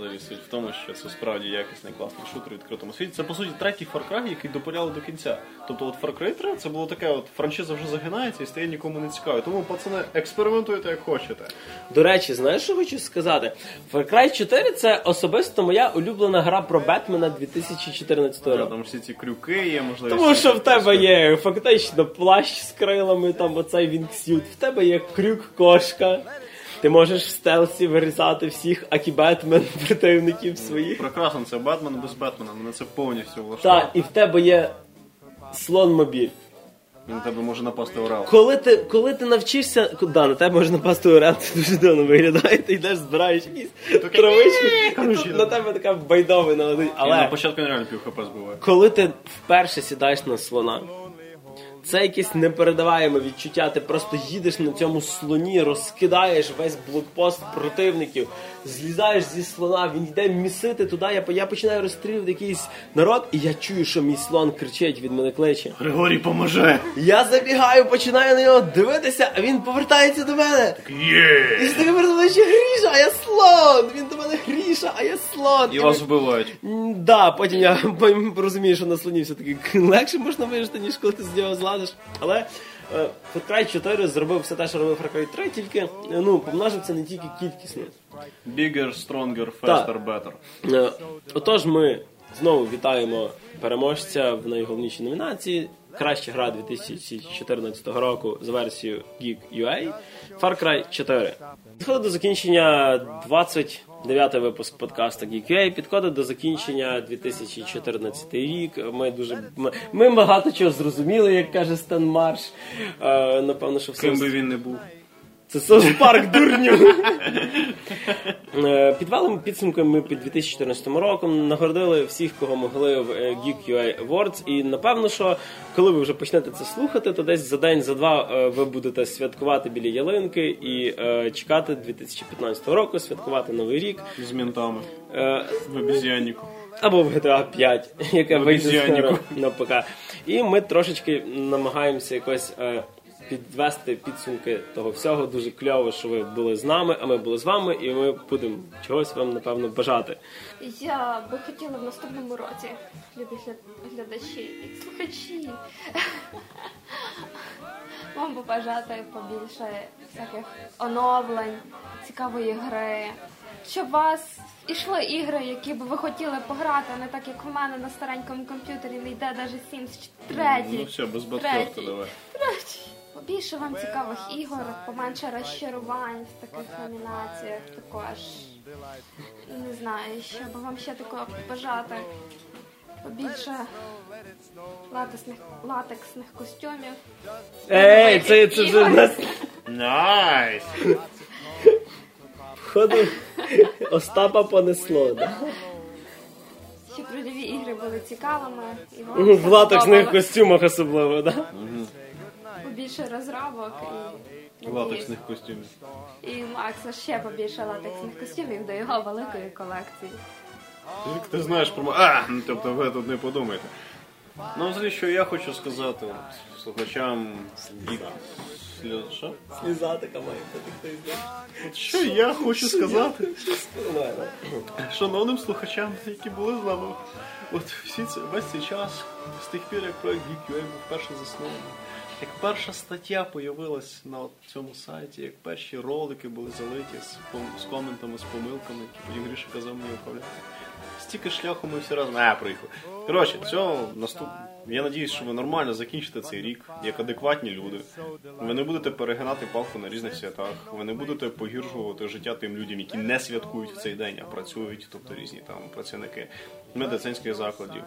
Але суть в тому, що це справді якісний класний шутер у відкритому світі. Це по суті третій Far Cry, який допиляли до кінця. Тобто, от Far Cry 3 це було таке, от франшиза вже загинається і стає нікому не цікаво. Тому, пацани, експериментуйте як хочете. До речі, знаєш, що хочу сказати? Far Cry 4 це особисто моя улюблена гра про Бетмена 2014 Та, року. Там всі ці крюки є, можливо. Тому що в тебе є фактично плащ з крилами, там оцей вінгсют, в тебе є крюк-кошка. Ти можеш в стелсі вирізати всіх акі-бетмен (laughs) противників своїх. Прекрасно, це Бетмен без Бетмена, мене це повністю влаштовує. Так, і в тебе є слон мобіль. І на тебе може напасти орел. Коли ти, коли ти навчишся, да, на тебе можна напасти орел, (laughs) ти дуже дивно виглядає, ти йдеш, збираєш якісь травички, і тут на тебе така байдовина. Але... на Але початку нереально пів хп збиває. коли ти вперше сідаєш на слона, це якесь непередаваєме відчуття. Ти просто їдеш на цьому слоні, розкидаєш весь блокпост противників, злізаєш зі слона, він йде місити туди. Я, я починаю розстрілювати якийсь народ, і я чую, що мій слон кричить від мене кличе. Григорій поможе! Я забігаю, починаю на нього дивитися, а він повертається до мене. Є! І з таким розумієш, Гріша, а я слон! Він до мене а я слон! І вас вбивають. Да, потім я розумію, що на слоні все-таки (laughs) легше можна вижити, ніж коли ти з нього зладиш. Але е, Far Cry 4 зробив все те, що робив Far Cry 3, тільки ну, помножив це не тільки кількісно. Bigger, stronger, faster, better. Е, Отож, ми знову вітаємо переможця в найголовнішій номінації. Краща гра 2014 року за версією Geek UA Far Cry 4. Підходить до закінчення 29 випуск подкасту Geek Підходить до закінчення 2014 рік. Ми дуже ми, ми багато чого зрозуміли, як каже Стен Марш. Е, напевно, що все Ким би він не був. Це Соус Парк дурню. Е, Підвалими підсумками ми під 2014 роком нагородили всіх, кого могли в е, Geek UA Awards. І напевно, що коли ви вже почнете це слухати, то десь за день, за два е, ви будете святкувати біля ялинки і е, чекати 2015 року, святкувати новий рік. З ментами. Е, В обіз'яннику. або в GTA 5, яке вийде на ПК. І ми трошечки намагаємося якось е, підвести підсумки того всього. Дуже кльово, що ви були з нами, а ми були з вами, і ми будемо чогось вам напевно бажати. Я би хотіла в наступному році, любі глядачі і слухачі, (laughs) вам побажати побільше всяких оновлень, цікавої гри, щоб у вас ішли ігри, які б ви хотіли пограти, а не так як у мене на старенькому комп'ютері не йде навіть Sims 3. Ну все, без батьківки Третій. Побільше вам цікавих ігор, поменше розчарувань в таких номінаціях також. Не знаю, що би вам ще такого побажати. Побільше латексних, латексних костюмів. Ей, це, це вже нас nice! походу Остапа понесло. Да? Щоб рольові ігри були цікавими. І вам В латексних подобалось. костюмах особливо, да? Побільше розробок і, Латексних костюмів. і Макса ще побільше латексних костюмів до його великої колекції. Як ти знаєш про А, ну, тобто ви тут не подумайте. Ну, взагалі, що я хочу сказати от, слухачам і Що? Сліза така має. От Що я хочу сказати шановним слухачам, які були з нами. От всі це весь цей час, з тих пір, як проект GeekUA був перше заснований, як перша стаття появилась на цьому сайті, як перші ролики були залиті з, з коментами, з помилками, які потім Гріша казав мені управляти. Стільки шляху ми всі разом. А, приїхали. Коротше, цього наступ... Я надіюсь, що ви нормально закінчите цей рік, як адекватні люди. Ви не будете перегинати палку на різних святах. Ви не будете погіршувати життя тим людям, які не святкують в цей день, а працюють, тобто різні там працівники медицинських закладів,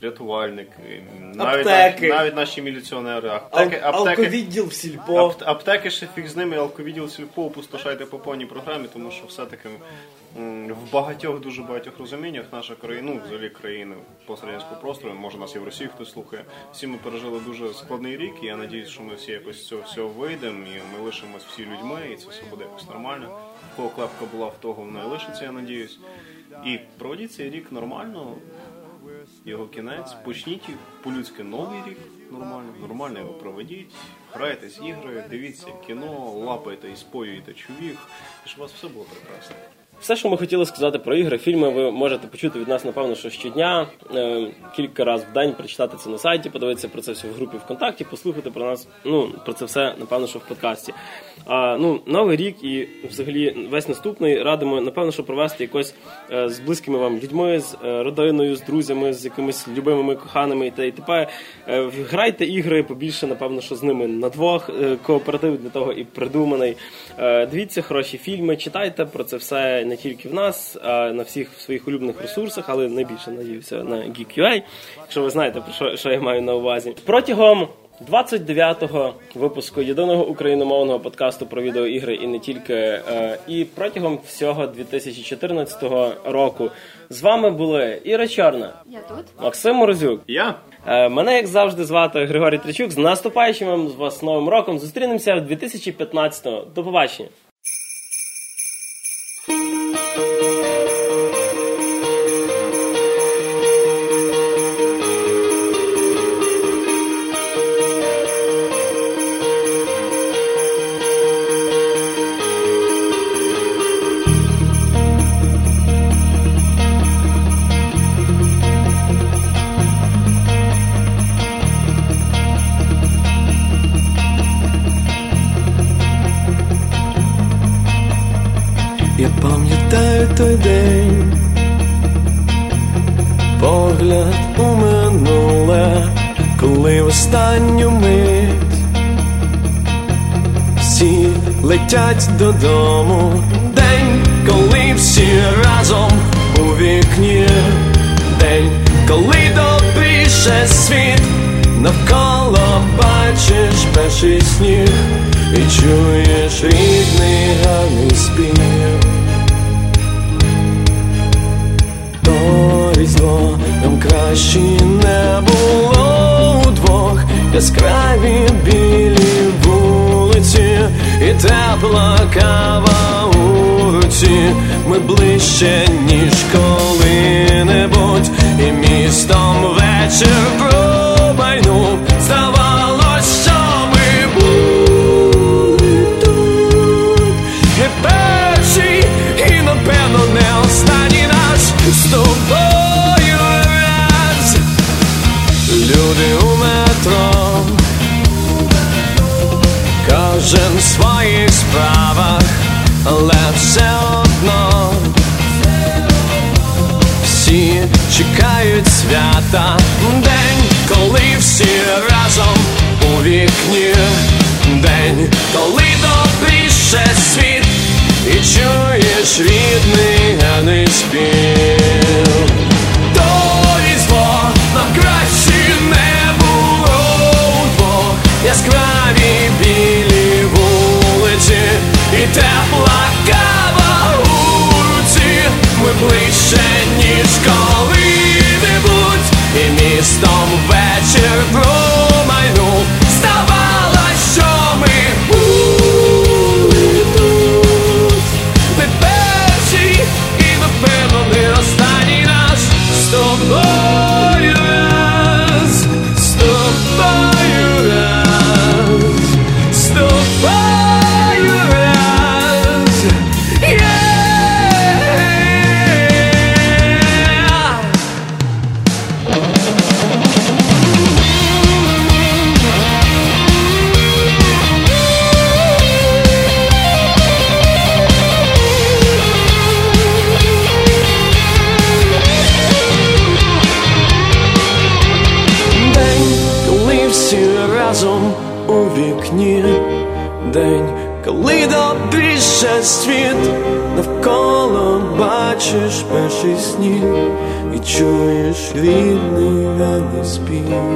рятувальники, навіть, Аптеки. навіть наші міліціонери, аптеки, Ал- аптеки, Алковідділ в сільпо. Апт- аптеки ще фіг з ними, алковідділ сільпо опустошайте по повній програмі, тому що все-таки м, в багатьох, дуже багатьох розуміннях наша країна, ну, взагалі країни пострадянського простору, може нас і в Росії хтось слухає. Всі ми пережили дуже складний рік, і я надіюсь, що ми всі якось з цього всього вийдемо, і ми лишимось всі людьми, і це все буде якось нормально. В кого клепка була, в того вона і лишиться, я надіюсь. І проведіть цей рік нормально, його кінець, почніть по-людськи новий рік нормально, нормально його проведіть, грайтесь ігри, дивіться кіно, лапайте і споюєте чувіх, і щоб у вас все було прекрасно. Все, що ми хотіли сказати про ігри, фільми, ви можете почути від нас, напевно, що щодня, е, кілька разів в день прочитати це на сайті, подивитися про це все в групі ВКонтакті, послухати про нас. Ну про це все, напевно, що в подкасті. А ну, новий рік і взагалі весь наступний радимо, напевно, що провести якось е, з близькими вам людьми, з е, родиною, з друзями, з якимись любимими, коханими і та і тепер. Е, грайте ігри побільше, напевно, що з ними на двох. Е, кооператив для того і придуманий. Е, дивіться хороші фільми, читайте про це все не тільки в нас, а на всіх своїх улюблених ресурсах, але найбільше надіюся на Geek.ua, якщо ви знаєте про що, що я маю на увазі. Протягом 29-го випуску єдиного україномовного подкасту про відеоігри і не тільки. Е, і протягом всього 2014 року з вами були Іра Чорна, Я тут. Максим Морозюк. Я? Е, Мене, як завжди, звати Григорій Тричук. З наступаючим вам з вас новим роком. Зустрінемося в 2015-му. До побачення. Додому. День, коли всі разом у вікні, день, коли добріше світ навколо бачиш перший сніг і чуєш рідний гарний спів. То різдво нам краще не було удвох, яскраві і тепла кава у руці. Ми ближче, ніж коли-небудь, і містом вечір але все одно всі чекають свята, день, коли всі разом у вікні, день, коли добріше світ, і чуєш рідний гарний спів. Гарний